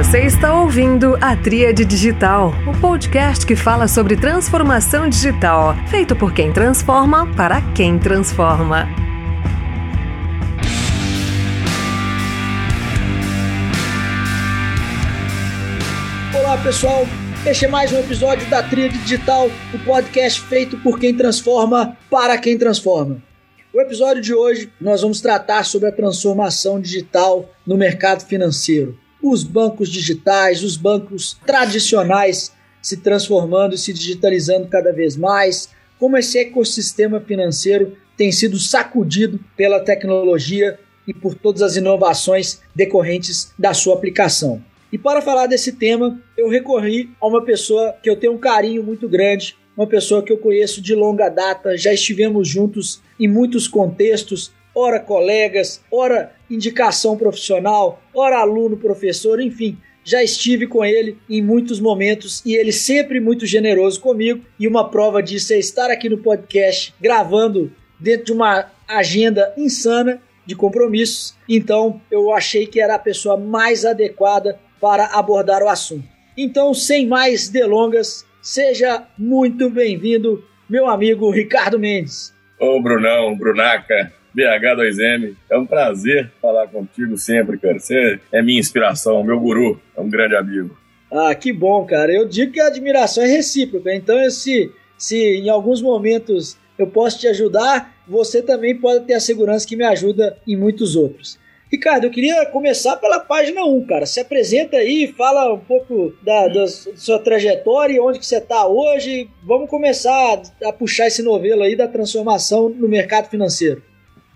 Você está ouvindo a Tríade Digital, o podcast que fala sobre transformação digital, feito por quem transforma para quem transforma. Olá pessoal, este é mais um episódio da Tríade Digital, o podcast feito por quem transforma para quem transforma. No episódio de hoje, nós vamos tratar sobre a transformação digital no mercado financeiro. Os bancos digitais, os bancos tradicionais se transformando e se digitalizando cada vez mais, como esse ecossistema financeiro tem sido sacudido pela tecnologia e por todas as inovações decorrentes da sua aplicação. E para falar desse tema, eu recorri a uma pessoa que eu tenho um carinho muito grande, uma pessoa que eu conheço de longa data, já estivemos juntos em muitos contextos, ora colegas, ora indicação profissional, ora aluno, professor, enfim, já estive com ele em muitos momentos e ele sempre muito generoso comigo. E uma prova disso é estar aqui no podcast gravando dentro de uma agenda insana de compromissos. Então eu achei que era a pessoa mais adequada para abordar o assunto. Então, sem mais delongas, seja muito bem-vindo, meu amigo Ricardo Mendes. Ô Brunão, Brunaca, BH2M, é um prazer falar contigo sempre, cara. Você é minha inspiração, meu guru, é um grande amigo. Ah, que bom, cara. Eu digo que a admiração é recíproca, então se, se em alguns momentos eu posso te ajudar, você também pode ter a segurança que me ajuda em muitos outros. Ricardo, eu queria começar pela página 1, cara. Se apresenta aí, fala um pouco da, da sua trajetória, onde que você está hoje. Vamos começar a puxar esse novelo aí da transformação no mercado financeiro.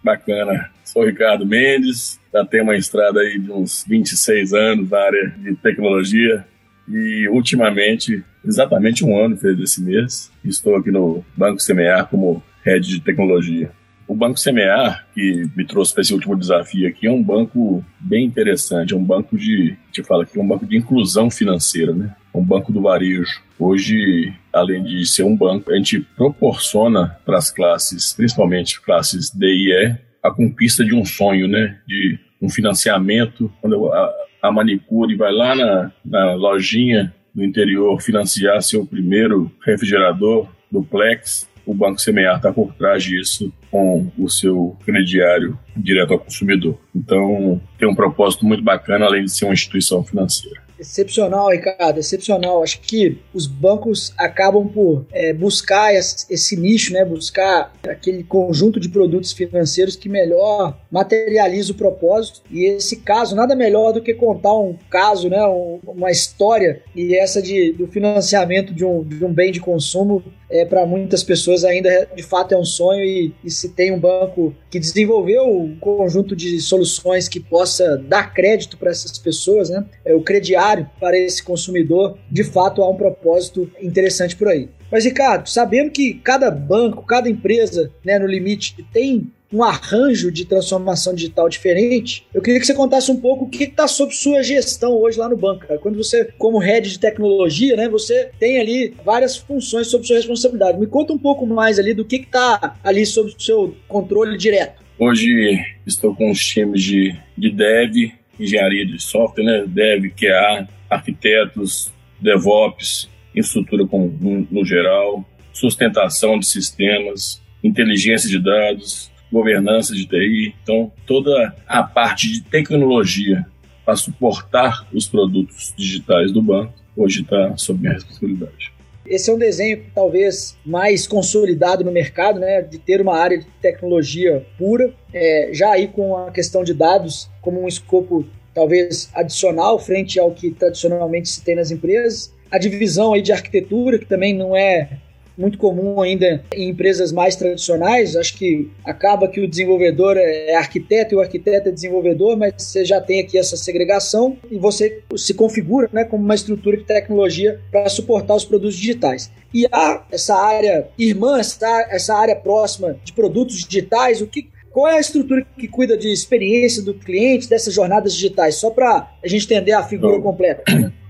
Bacana. Sou Ricardo Mendes, já tenho uma estrada aí de uns 26 anos na área de tecnologia e ultimamente, exatamente um ano fez esse mês, estou aqui no Banco Semear como Head de Tecnologia. O Banco Semear, que me trouxe para esse último desafio aqui, é um banco bem interessante. É um banco de, te falo aqui, é um banco de inclusão financeira, né? É um banco do varejo. Hoje, além de ser um banco, a gente proporciona para as classes, principalmente classes D e E, a conquista de um sonho, né? De um financiamento. Quando a, a manicure vai lá na, na lojinha do interior financiar seu primeiro refrigerador duplex, o Banco Semear está por trás disso com o seu crediário direto ao consumidor. Então, tem um propósito muito bacana, além de ser uma instituição financeira. Excepcional, Ricardo, excepcional. Acho que os bancos acabam por é, buscar esse, nicho, né? buscar aquele conjunto de produtos financeiros que melhor materializa o propósito. E esse caso, nada melhor do que contar um caso, né? Um, uma história, e essa de, do financiamento de um, de um bem de consumo é, para muitas pessoas ainda de fato é um sonho e, e, se tem um banco que desenvolveu um conjunto de soluções que possa dar crédito para essas pessoas, né? É o crediário para esse consumidor, de fato há um propósito interessante por aí. Mas Ricardo, sabendo que cada banco, cada empresa, né, no limite tem um arranjo de transformação digital diferente, eu queria que você contasse um pouco o que está sob sua gestão hoje lá no banco. Cara. Quando você, como head de tecnologia, né, você tem ali várias funções sob sua responsabilidade. Me conta um pouco mais ali do que está ali sob seu controle direto. Hoje estou com os times de, de dev, engenharia de software, né, dev, QA, arquitetos, DevOps, infraestrutura com, no, no geral, sustentação de sistemas, inteligência de dados, governança de TI. Então, toda a parte de tecnologia para suportar os produtos digitais do banco hoje está sob minha responsabilidade. Esse é um desenho talvez mais consolidado no mercado, né, de ter uma área de tecnologia pura, é, já aí com a questão de dados como um escopo talvez adicional frente ao que tradicionalmente se tem nas empresas. A divisão aí de arquitetura, que também não é muito comum ainda em empresas mais tradicionais. Acho que acaba que o desenvolvedor é arquiteto e o arquiteto é desenvolvedor, mas você já tem aqui essa segregação e você se configura né, como uma estrutura de tecnologia para suportar os produtos digitais. E há essa área irmã, essa, essa área próxima de produtos digitais, o que, qual é a estrutura que cuida de experiência do cliente, dessas jornadas digitais? Só para a gente entender a figura completa.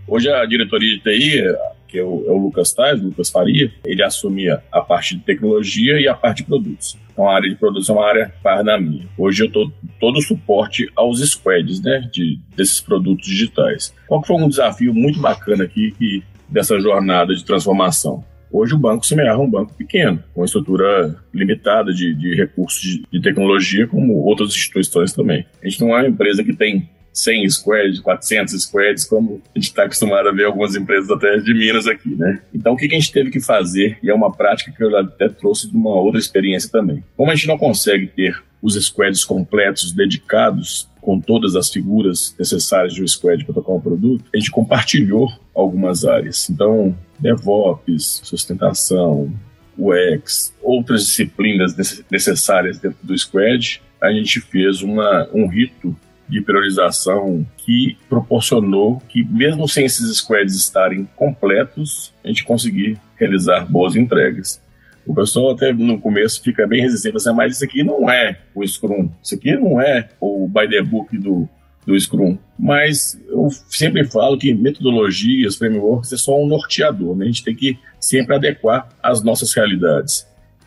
Hoje a diretoria de TI que é o, é o Lucas Tais, Lucas Faria, ele assumia a parte de tecnologia e a parte de produtos. Então a área de produtos é uma área par da minha. Hoje eu estou todo o suporte aos squads, né, de, desses produtos digitais. Qual que foi um desafio muito bacana aqui que, dessa jornada de transformação? Hoje o banco se é um banco pequeno, com estrutura limitada de, de recursos de, de, tecnologia, como outras instituições também. A gente não é uma empresa que tem 100 squads, 400 squads, como a gente está acostumado a ver algumas empresas até de Minas aqui, né? Então o que a gente teve que fazer, e é uma prática que eu até trouxe de uma outra experiência também. Como a gente não consegue ter os squads completos, dedicados, com todas as figuras necessárias de um squad para tocar um produto, a gente compartilhou algumas áreas. Então, DevOps, sustentação, UX, outras disciplinas necessárias dentro do squad, a gente fez uma, um rito de priorização que proporcionou que, mesmo sem esses squads estarem completos, a gente conseguir realizar boas entregas. O pessoal até no começo fica bem resistente, assim, mas isso aqui não é o Scrum, isso aqui não é o by the book do, do Scrum. Mas eu sempre falo que metodologias, frameworks é só um norteador, né? a gente tem que sempre adequar às nossas realidades.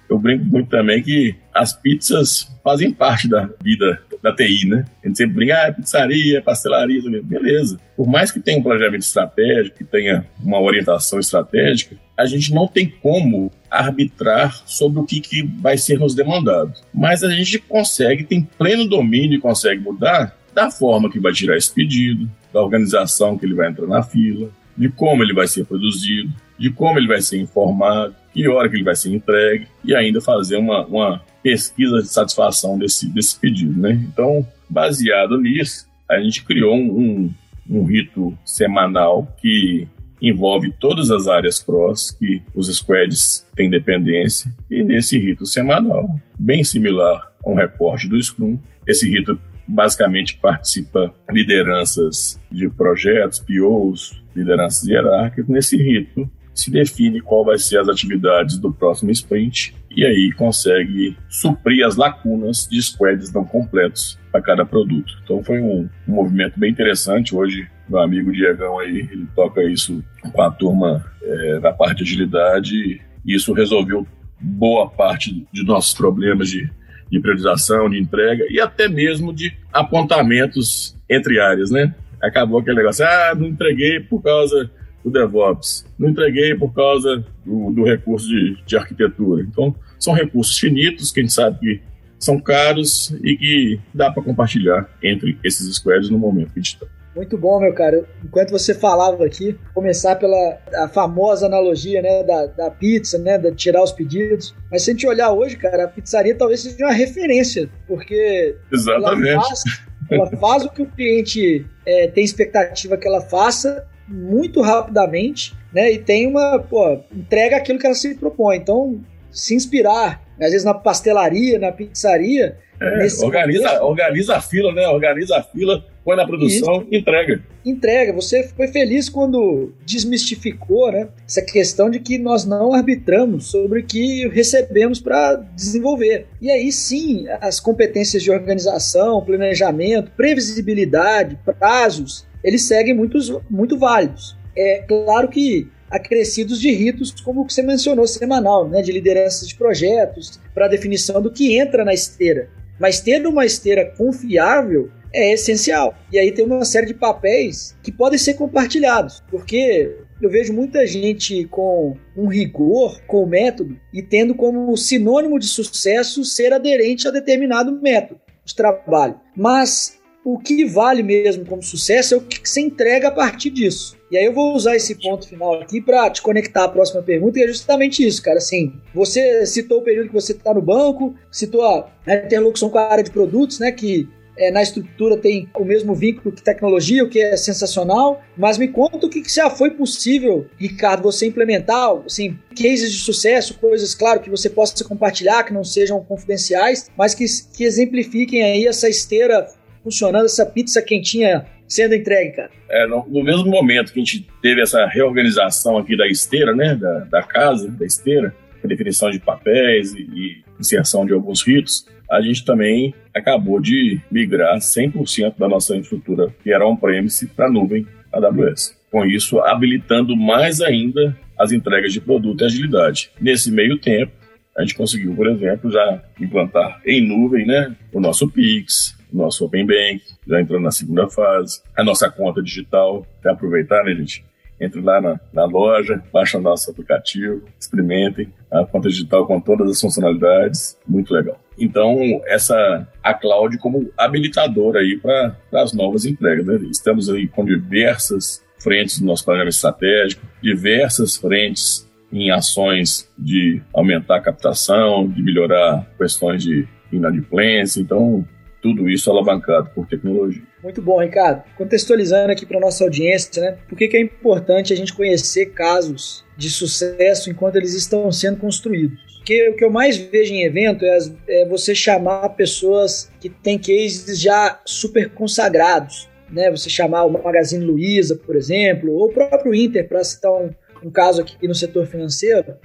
Eu brinco muito também que as pizzas fazem parte da vida da TI, né? A gente sempre brinca, ah, pizzaria, pastelaria, beleza. Por mais que tenha um planejamento estratégico, que tenha uma orientação estratégica, a gente não tem como arbitrar sobre o que, que vai ser nos demandado. Mas a gente consegue, tem pleno domínio e consegue mudar da forma que vai tirar esse pedido, da organização que ele vai entrar na fila, de como ele vai ser produzido, de como ele vai ser informado, que hora que ele vai ser entregue e ainda fazer uma, uma pesquisa de satisfação desse, desse pedido. Né? Então, baseado nisso, a gente criou um, um, rito semanal que envolve todas as áreas cross que os squads têm dependência e nesse rito semanal, bem similar a um reporte do Scrum, esse rito basicamente participa lideranças de projetos, POs, lideranças hierárquicas. Nesse rito se define qual vai ser as atividades do próximo sprint e aí consegue suprir as lacunas de squads não completos para cada produto. Então foi um, um, movimento bem interessante. Hoje, meu amigo Diegão aí, ele toca isso com a turma é, na parte de agilidade e isso resolveu boa parte de nossos problemas de, de priorização, de entrega e até mesmo de apontamentos entre áreas, né? Acabou aquele negócio, ah, não entreguei por causa do DevOps. Não entreguei por causa do, do recurso de, de arquitetura. Então, são recursos finitos que a gente sabe que são caros e que dá para compartilhar entre esses squads no momento que a gente está. Muito bom, meu cara. Enquanto você falava aqui, começar pela a famosa analogia, né, da, da pizza, né, de tirar os pedidos. Mas se a gente olhar hoje, cara, a pizzaria talvez seja uma referência, porque Exatamente. Ela faz, ela faz o que o cliente é, tem expectativa que ela faça muito rapidamente, né? E tem uma, pô, entrega aquilo que ela se propõe. Então, se inspirar, às vezes na pastelaria, na pizzaria. É, organiza, organiza a fila, né? Organiza a fila, põe na produção, Isso. entrega. Entrega. Você foi feliz quando desmistificou, né? Essa questão de que nós não arbitramos sobre o que recebemos para desenvolver. E aí sim, as competências de organização, planejamento, previsibilidade, prazos, eles seguem muitos, muito válidos. É claro que acrescidos de ritos, como que você mencionou, semanal, né, de lideranças de projetos, para definição do que entra na esteira. Mas tendo uma esteira confiável é essencial. E aí tem uma série de papéis que podem ser compartilhados, porque eu vejo muita gente com um rigor com o método e tendo como sinônimo de sucesso ser aderente a determinado método de trabalho. Mas o que vale mesmo como sucesso é o que você entrega a partir disso. E aí eu vou usar esse ponto final aqui para te conectar à próxima pergunta, e é justamente isso, cara. Assim, você citou o período que você está no banco, citou a interlocução com a área de produtos, né? Que é, na estrutura tem o mesmo vínculo que tecnologia, o que é sensacional. Mas me conta o que, que já foi possível, Ricardo, você implementar, assim, cases de sucesso, coisas, claro, que você possa compartilhar, que não sejam confidenciais, mas que, que exemplifiquem aí essa esteira funcionando, essa pizza quentinha sendo entregue, cara? É, no, no, mesmo momento que a gente teve essa reorganização aqui da esteira, né, da, da casa, da esteira, definição de papéis e, e inserção de alguns ritos, a gente também acabou de migrar 100% da nossa infraestrutura, que era on-premise, para a nuvem AWS. com isso habilitando mais ainda as entregas de produto e agilidade. Nesse meio tempo, a gente conseguiu, por exemplo, já implantar em nuvem né, o nosso Pix, nosso Open Bank, já entrando na segunda fase, a nossa conta digital, para aproveitar, né, gente? Entre lá na, na loja, baixa nosso aplicativo, experimentem a conta digital com todas as funcionalidades, muito legal. Então, essa a cloud como habilitadora aí para as novas entregas. Né? Estamos aí com diversas frentes do nosso planejamento estratégico, diversas frentes em ações de aumentar a captação, de melhorar questões de inadimplência. Então, tudo isso alavancado por tecnologia. Muito bom, Ricardo. Contextualizando aqui para nossa audiência, né? Por que, que é importante a gente conhecer casos de sucesso enquanto eles estão sendo construídos? Porque o que eu mais vejo em evento é, é você chamar pessoas que têm cases já super consagrados, né? Você chamar o Magazine Luiza, por exemplo, ou o próprio Inter, para citar um, um caso aqui no setor financeiro,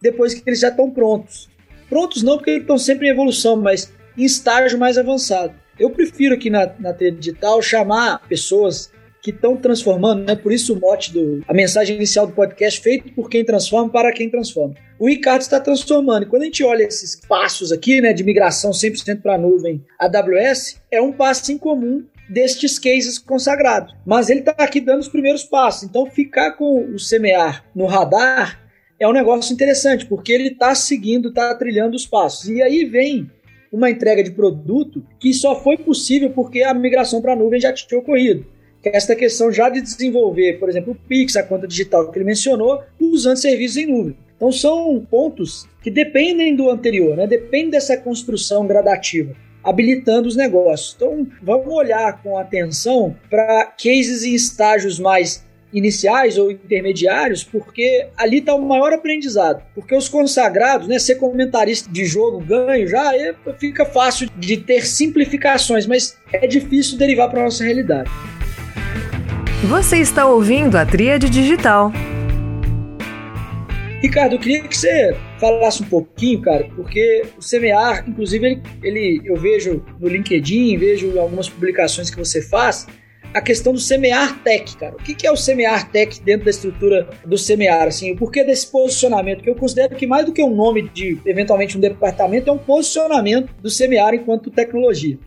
depois que eles já estão prontos. Prontos não porque eles estão sempre em evolução, mas em estágio mais avançado. Eu prefiro aqui na, na trilha digital chamar pessoas que estão transformando, né? Por isso o mote do a mensagem inicial do podcast feito por quem transforma para quem transforma. O Ricardo está transformando. E quando a gente olha esses passos aqui, né, de migração 100% para a nuvem AWS, é um passo em comum destes cases consagrados. Mas ele está aqui dando os primeiros passos. Então ficar com o semear no radar é um negócio interessante, porque ele está seguindo, está trilhando os passos. E aí vem uma entrega de produto que só foi possível porque a migração para a nuvem já tinha ocorrido. Que é esta questão já de desenvolver, por exemplo, o Pix, a conta digital que ele mencionou, usando serviços em nuvem. Então são pontos que dependem do anterior, né? depende dessa construção gradativa, habilitando os negócios. Então vamos olhar com atenção para cases em estágios mais iniciais ou intermediários, porque ali está o maior aprendizado. Porque os consagrados, né, ser comentarista de jogo ganho já é, fica fácil de ter simplificações, mas é difícil derivar para a nossa realidade. Você está ouvindo a Tríade Digital. Ricardo, eu queria que você falasse um pouquinho, cara, porque o semear, inclusive, ele, ele eu vejo no LinkedIn, vejo algumas publicações que você faz, a questão do semear tech, cara. O que é o semear tech dentro da estrutura do semear? Assim, o porquê desse posicionamento? Que eu considero que mais do que um nome de, eventualmente, um departamento, é um posicionamento do semear enquanto tecnologia.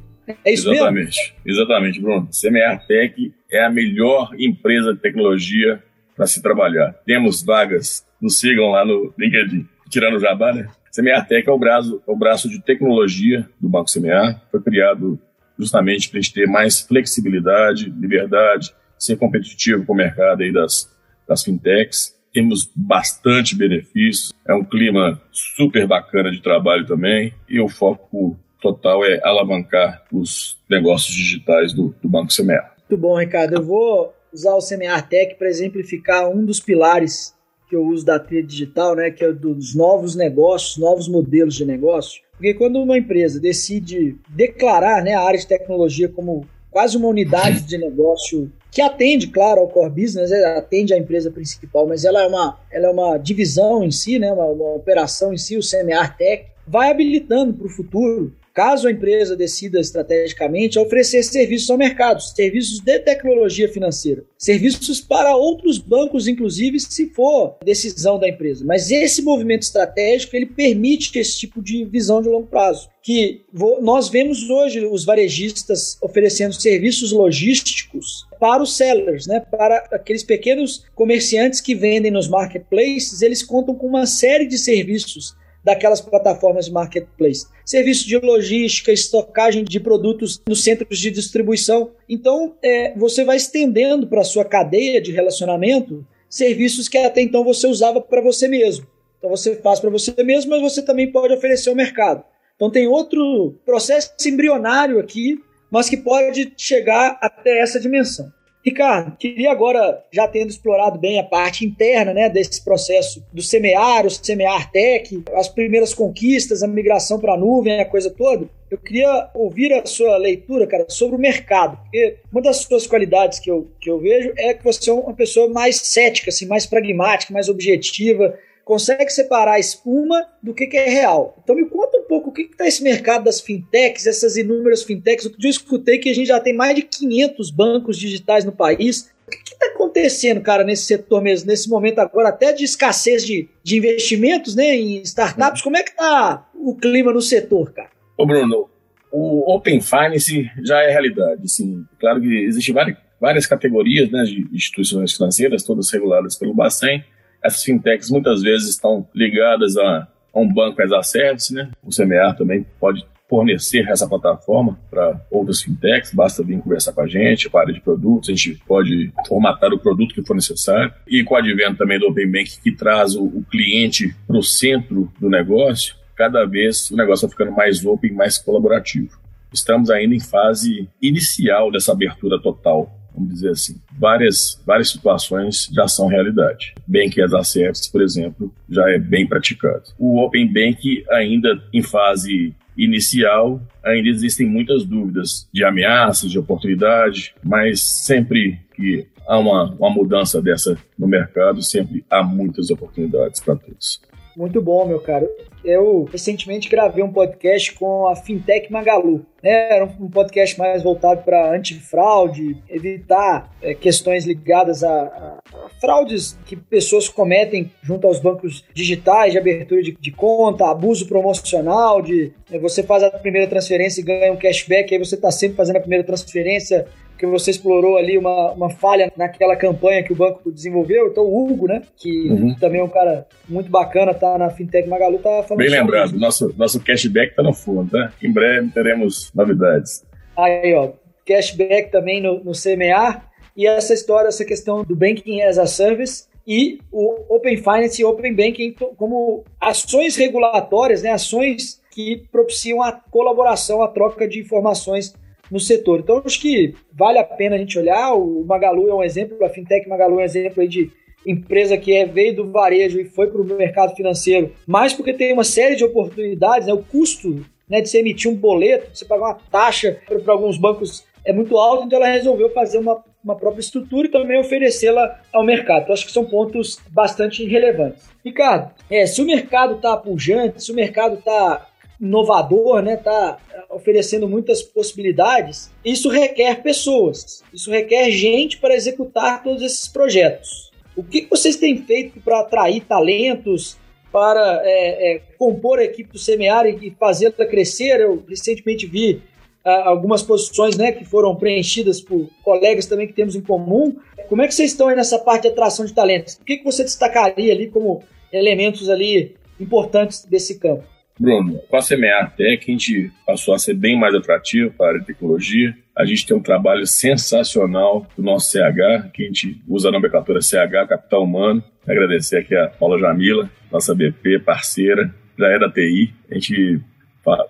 É isso Exatamente. mesmo? Exatamente, Bruno. Semear Tech é a melhor empresa de tecnologia para se trabalhar. Temos vagas, nos sigam lá no LinkedIn. Tirando o jabá, né? Semear Tech é o braço, é o braço de tecnologia do Banco Semear. Foi criado justamente para a gente ter mais flexibilidade, liberdade, ser competitivo com o mercado aí das, das fintechs. Temos bastante benefícios, é um clima super bacana de trabalho também, e o foco total é alavancar os negócios digitais do, do Banco Semear. Muito bom, Ricardo. Eu vou usar o Semear Tech para exemplificar um dos pilares que eu uso da trilha digital, né, que é dos novos negócios, novos modelos de negócio. Porque quando uma empresa decide declarar né, a área de tecnologia como quase uma unidade de negócio que atende, claro, ao core business, né, atende à empresa principal, mas ela é uma, ela é uma divisão em si, né, uma, uma operação em si, o CMR Tech, vai habilitando para o futuro caso a empresa decida estrategicamente, oferecer serviços ao mercado, serviços de tecnologia financeira, serviços para outros bancos, inclusive, se for decisão da empresa. Mas esse movimento estratégico ele permite esse tipo de visão de longo prazo. Que nós vemos hoje os varejistas oferecendo serviços logísticos para os sellers, né? para aqueles pequenos comerciantes que vendem nos marketplaces, eles contam com uma série de serviços daquelas plataformas de marketplace. Serviço de logística, estocagem de produtos nos centros de distribuição. Então, é, você vai estendendo para a sua cadeia de relacionamento serviços que até então você usava para você mesmo. Então, você faz para você mesmo, mas você também pode oferecer ao mercado. Então, tem outro processo embrionário aqui, mas que pode chegar até essa dimensão. Ricardo, queria agora, já tendo explorado bem a parte interna né, desse processo do semear, o semear tech, as primeiras conquistas, a migração para a nuvem, a coisa toda, eu queria ouvir a sua leitura, cara, sobre o mercado. Porque uma das suas qualidades que eu, que eu vejo é que você é uma pessoa mais cética, assim, mais pragmática, mais objetiva, consegue separar a espuma do que, que é real. Então me conta pouco o que está esse mercado das fintechs, essas inúmeras fintechs. Outro dia eu escutei que a gente já tem mais de 500 bancos digitais no país. O que está acontecendo, cara, nesse setor mesmo, nesse momento agora, até de escassez de, de investimentos né, em startups? Como é que está o clima no setor, cara? Ô, Bruno, o Open Finance já é realidade. Assim, claro que existem várias, várias categorias né, de instituições financeiras, todas reguladas pelo Bacen. Essas fintechs muitas vezes estão ligadas a, a um banco as a service, né? O CMA também pode fornecer essa plataforma para outras fintechs, basta vir conversar com a gente, para a área de produtos, a gente pode formatar o produto que for necessário. E com o advento também do Open Bank, que traz o, o cliente para o centro do negócio, cada vez o negócio vai ficando mais open, mais colaborativo. Estamos ainda em fase inicial dessa abertura total vamos dizer assim. Várias, várias situações já são realidade. Bank as a service, por exemplo, já é bem praticado. O Open Bank ainda em fase inicial, ainda existem muitas dúvidas de ameaças, de oportunidade, mas sempre que há uma, uma mudança dessa no mercado, sempre há muitas oportunidades para todos. Muito bom, meu caro. Eu recentemente gravei um podcast com a Fintech Magalu. Né? Era um podcast mais voltado para antifraude, evitar é, questões ligadas a, a, a, fraudes que pessoas cometem junto aos bancos digitais, de abertura de, de conta, abuso promocional, de é, você faz a primeira transferência e ganha um cashback, aí você está sempre fazendo a primeira transferência que você explorou ali uma, uma falha naquela campanha que o banco desenvolveu. Então, o Hugo, né, que uhum. também é um cara muito bacana, tá na Fintech Magalu, tá falando Bem lembrado, isso. nosso, nosso cashback tá no fundo, tá? Em breve teremos novidades. Aí, ó, cashback também no, no CMA e essa história, essa questão do Banking as a Service e o Open Finance e Open Banking como ações regulatórias, né, ações que propiciam a colaboração, a troca de informações no setor. Então, acho que vale a pena a gente olhar. O Magalu é um exemplo, a Fintech Magalu é um exemplo aí de empresa que é, veio do varejo e foi para o mercado financeiro, mas porque tem uma série de oportunidades, né? o custo né, de você emitir um boleto, você pagar uma taxa para alguns bancos é muito alto, então ela resolveu fazer uma, uma própria estrutura e também oferecê-la ao mercado. Então, acho que são pontos bastante relevantes. Ricardo, é, se o mercado está pujante, se o mercado está inovador, né? Tá oferecendo muitas possibilidades. Isso requer pessoas, isso requer gente para executar todos esses projetos. O que vocês têm feito para atrair talentos, para é, é, compor a equipe do Semear e fazê-la crescer? Eu recentemente vi ah, algumas posições né, que foram preenchidas por colegas também que temos em comum. Como é que vocês estão aí nessa parte de atração de talentos? O que, que você destacaria ali como elementos ali importantes desse campo? Bruno, com a Semear Tech, a gente passou a ser bem mais atrativo para a área de tecnologia. A gente tem um trabalho sensacional do nosso CH, que a gente usa a nomenclatura CH, Capital Humano. Agradecer aqui a Paula Jamila, nossa BP, parceira, já é da TI. A gente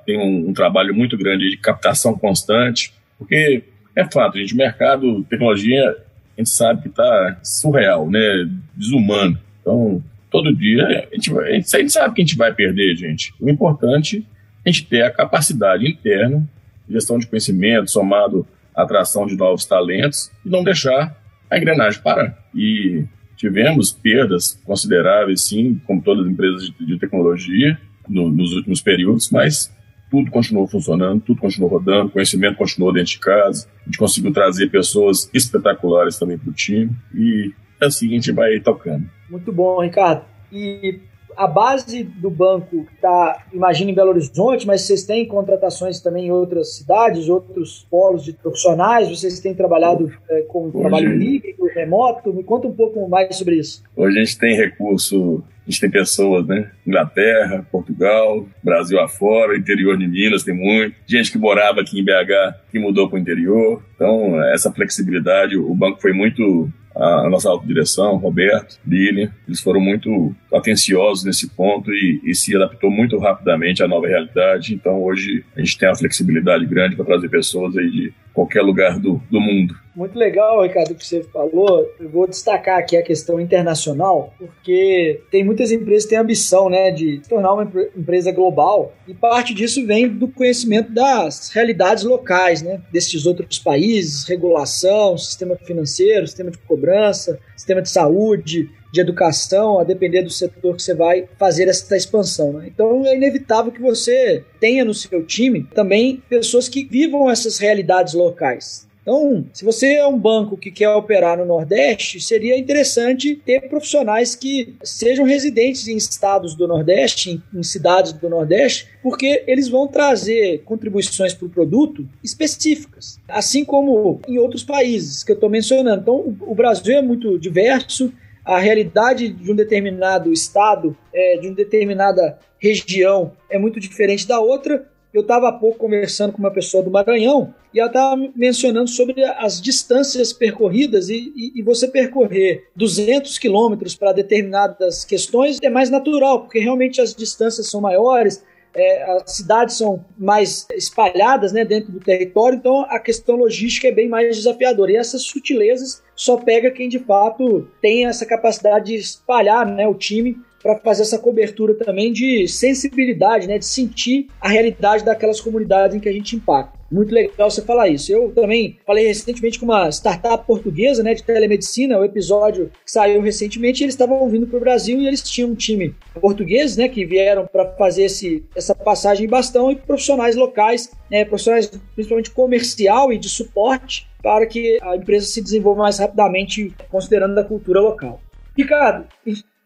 tem um, um trabalho muito grande de captação constante, porque é fato, gente, o mercado tecnologia, a gente sabe que está surreal, né? desumano. Então, todo dia, a gente, a gente sabe que a gente vai perder, gente. O importante é a gente ter a capacidade interna, gestão de conhecimento, somado à atração de novos talentos, e não deixar a engrenagem parar. E tivemos perdas consideráveis, sim, como todas as empresas de, de tecnologia, no, nos últimos períodos, mas tudo continuou funcionando, tudo continuou rodando, conhecimento continuou dentro de casa, a gente conseguiu trazer pessoas espetaculares também para o time, e assim a gente vai tocando. Muito bom, Ricardo. E a base do banco está, imagina, em Belo Horizonte, mas vocês têm contratações também em outras cidades, outros polos de profissionais, vocês têm trabalhado é, com Hoje, trabalho livre, remoto, me conta um pouco mais sobre isso. Hoje a gente tem recurso, a gente tem pessoas, né, Inglaterra, Portugal, Brasil afora, interior de Minas tem muito, gente que morava aqui em BH que mudou para o interior, então essa flexibilidade, o banco foi muito a nossa autodireção, Roberto, Lilian, eles foram muito atenciosos nesse ponto e, e, se adaptou muito rapidamente à nova realidade. Então hoje a gente tem uma flexibilidade grande para trazer pessoas aí de qualquer lugar do, do mundo. Muito legal, Ricardo, o que você falou. Eu vou destacar aqui a questão internacional, porque tem muitas empresas que têm ambição né, de se tornar uma empresa global, e parte disso vem do conhecimento das realidades locais, né, desses outros países, regulação, sistema financeiro, sistema de cobrança, sistema de saúde, de educação, a depender do setor que você vai fazer essa expansão. Né? Então é inevitável que você tenha no seu time também pessoas que vivam essas realidades locais. Então, se você é um banco que quer operar no Nordeste, seria interessante ter profissionais que sejam residentes em estados do Nordeste, em, cidades do Nordeste, porque eles vão trazer contribuições para o produto específicas, assim como em outros países que eu estou mencionando. Então, o Brasil é muito diverso, a realidade de um determinado estado, é, de uma determinada região é muito diferente da outra. Eu estava há pouco conversando com uma pessoa do Maranhão e ela estava mencionando sobre as distâncias percorridas e, e, e você percorrer 200 quilômetros para determinadas questões é mais natural, porque realmente as distâncias são maiores, é, as cidades são mais espalhadas né, dentro do território, então a questão logística é bem mais desafiadora. E essas sutilezas só pega quem de fato tem essa capacidade de espalhar né, o time para fazer essa cobertura também de sensibilidade, né, de sentir a realidade daquelas comunidades em que a gente impacta. Muito legal você falar isso. Eu também falei recentemente com uma startup portuguesa né, de telemedicina, o episódio que saiu recentemente, eles estavam vindo para o Brasil e eles tinham um time português né, que vieram para fazer esse, essa passagem em bastão e profissionais locais, né, profissionais principalmente comercial e de suporte, para que a empresa se desenvolva mais rapidamente, considerando a cultura local. Ricardo,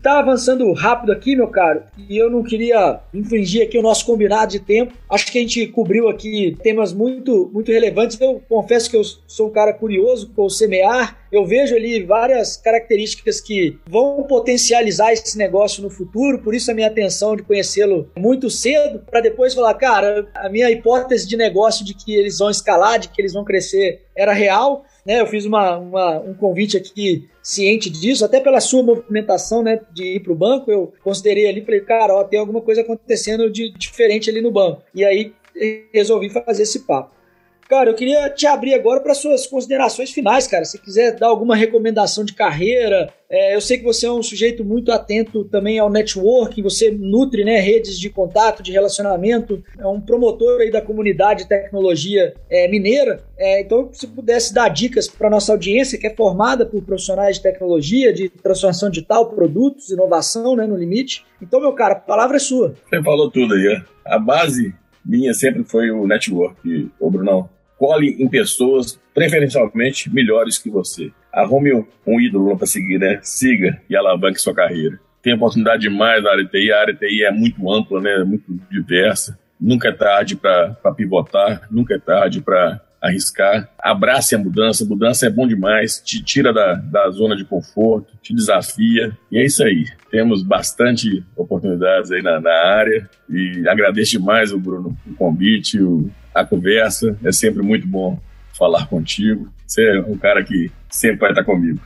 Tá avançando rápido aqui, meu caro, e eu não queria infringir aqui o nosso combinado de tempo. Acho que a gente cobriu aqui temas muito, muito relevantes. Eu confesso que eu sou um cara curioso com o semear. Eu vejo ali várias características que vão potencializar esse negócio no futuro, por isso a minha atenção de conhecê-lo muito cedo, para depois falar, cara, a minha hipótese de negócio de que eles vão escalar, de que eles vão crescer, era real. Né, eu fiz uma, uma, um convite aqui ciente disso, até pela sua movimentação né, de ir para o banco, eu considerei ali, falei, cara, ó, tem alguma coisa acontecendo de diferente ali no banco. E aí resolvi fazer esse papo. Cara, eu queria te abrir agora para suas considerações finais, cara. Se quiser dar alguma recomendação de carreira, é, eu sei que você é um sujeito muito atento também ao networking, você nutre né, redes de contato, de relacionamento, é um promotor aí da comunidade de tecnologia é, mineira. É, então, se pudesse dar dicas para nossa audiência, que é formada por profissionais de tecnologia, de transformação digital, produtos, inovação né, no limite. Então, meu cara, a palavra é sua. Você falou tudo aí. A base minha sempre foi o network, ô Brunão cole em pessoas preferencialmente melhores que você. Arrume um ídolo para seguir, né? Siga e alavanque sua carreira. Tem oportunidade demais na área de TI. A área de TI é muito ampla, né? Muito diversa. Nunca é tarde para pivotar, nunca é tarde para arriscar. Abrace a mudança. Mudança é bom demais, te tira da, da zona de conforto, te desafia. E é isso aí. Temos bastante oportunidades aí na, na área. E agradeço demais, o Bruno, o convite, o, a conversa. É sempre muito bom falar contigo. Você é um cara que sempre vai estar comigo.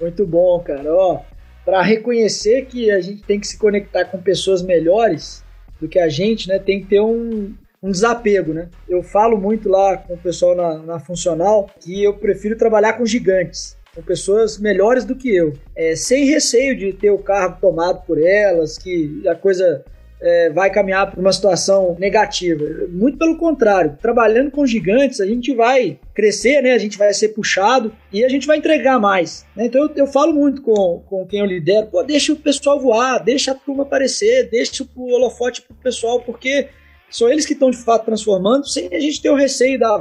Muito bom, cara. Ó, para reconhecer que a gente tem que se conectar com pessoas melhores do que a gente, né? Tem que ter um, um desapego, né? Eu falo muito lá com o pessoal na, na funcional que eu prefiro trabalhar com gigantes, com pessoas melhores do que eu, é, sem receio de ter o cargo tomado por elas, que a coisa é, vai caminhar para uma situação negativa. Muito pelo contrário, trabalhando com gigantes, a gente vai crescer, né? a gente vai ser puxado e a gente vai entregar mais. Né? Então eu, eu, falo muito com, com quem eu lidero, pô, deixa o pessoal voar, deixa a turma aparecer, deixa o holofote para o pessoal, porque são eles que estão de fato transformando, sem a gente ter o receio da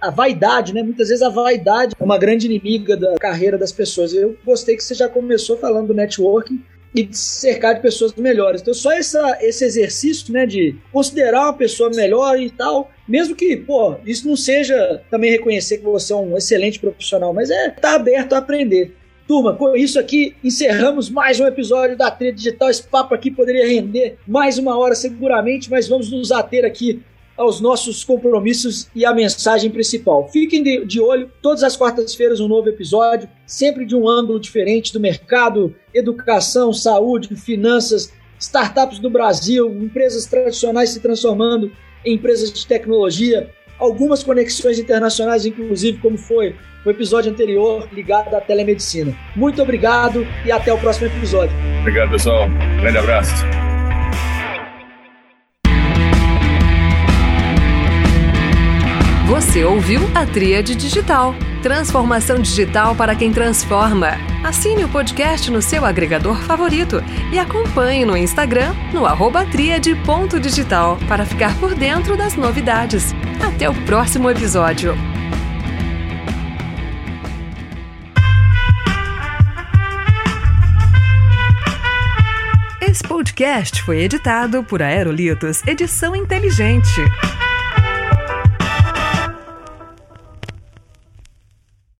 a vaidade, né? Muitas vezes a vaidade é uma grande inimiga da carreira das pessoas. Eu gostei que você já começou falando do networking e de cercar de pessoas melhores. Então, só essa, esse exercício, né, de considerar uma pessoa melhor e tal, mesmo que, pô, isso não seja também reconhecer que você é um excelente profissional, mas é estar tá aberto a aprender. Turma, com isso aqui encerramos mais um episódio da Trilha Digital. Esse papo aqui poderia render mais uma hora seguramente, mas vamos nos ater aqui aos nossos compromissos e a mensagem principal. Fiquem de, de olho, todas as quartas-feiras um novo episódio, sempre de um ângulo diferente do mercado, educação, saúde, finanças, startups do Brasil, empresas tradicionais se transformando em empresas de tecnologia, algumas conexões internacionais, inclusive, como foi o episódio anterior ligado à telemedicina. Muito obrigado e até o próximo episódio. Obrigado, pessoal. Grande abraço. Você ouviu a Tríade Digital. Transformação digital para quem transforma. Assine o podcast no seu agregador favorito e acompanhe no Instagram no arroba para ficar por dentro das novidades. Até o próximo episódio! Esse podcast foi editado por Aerolitos Edição Inteligente.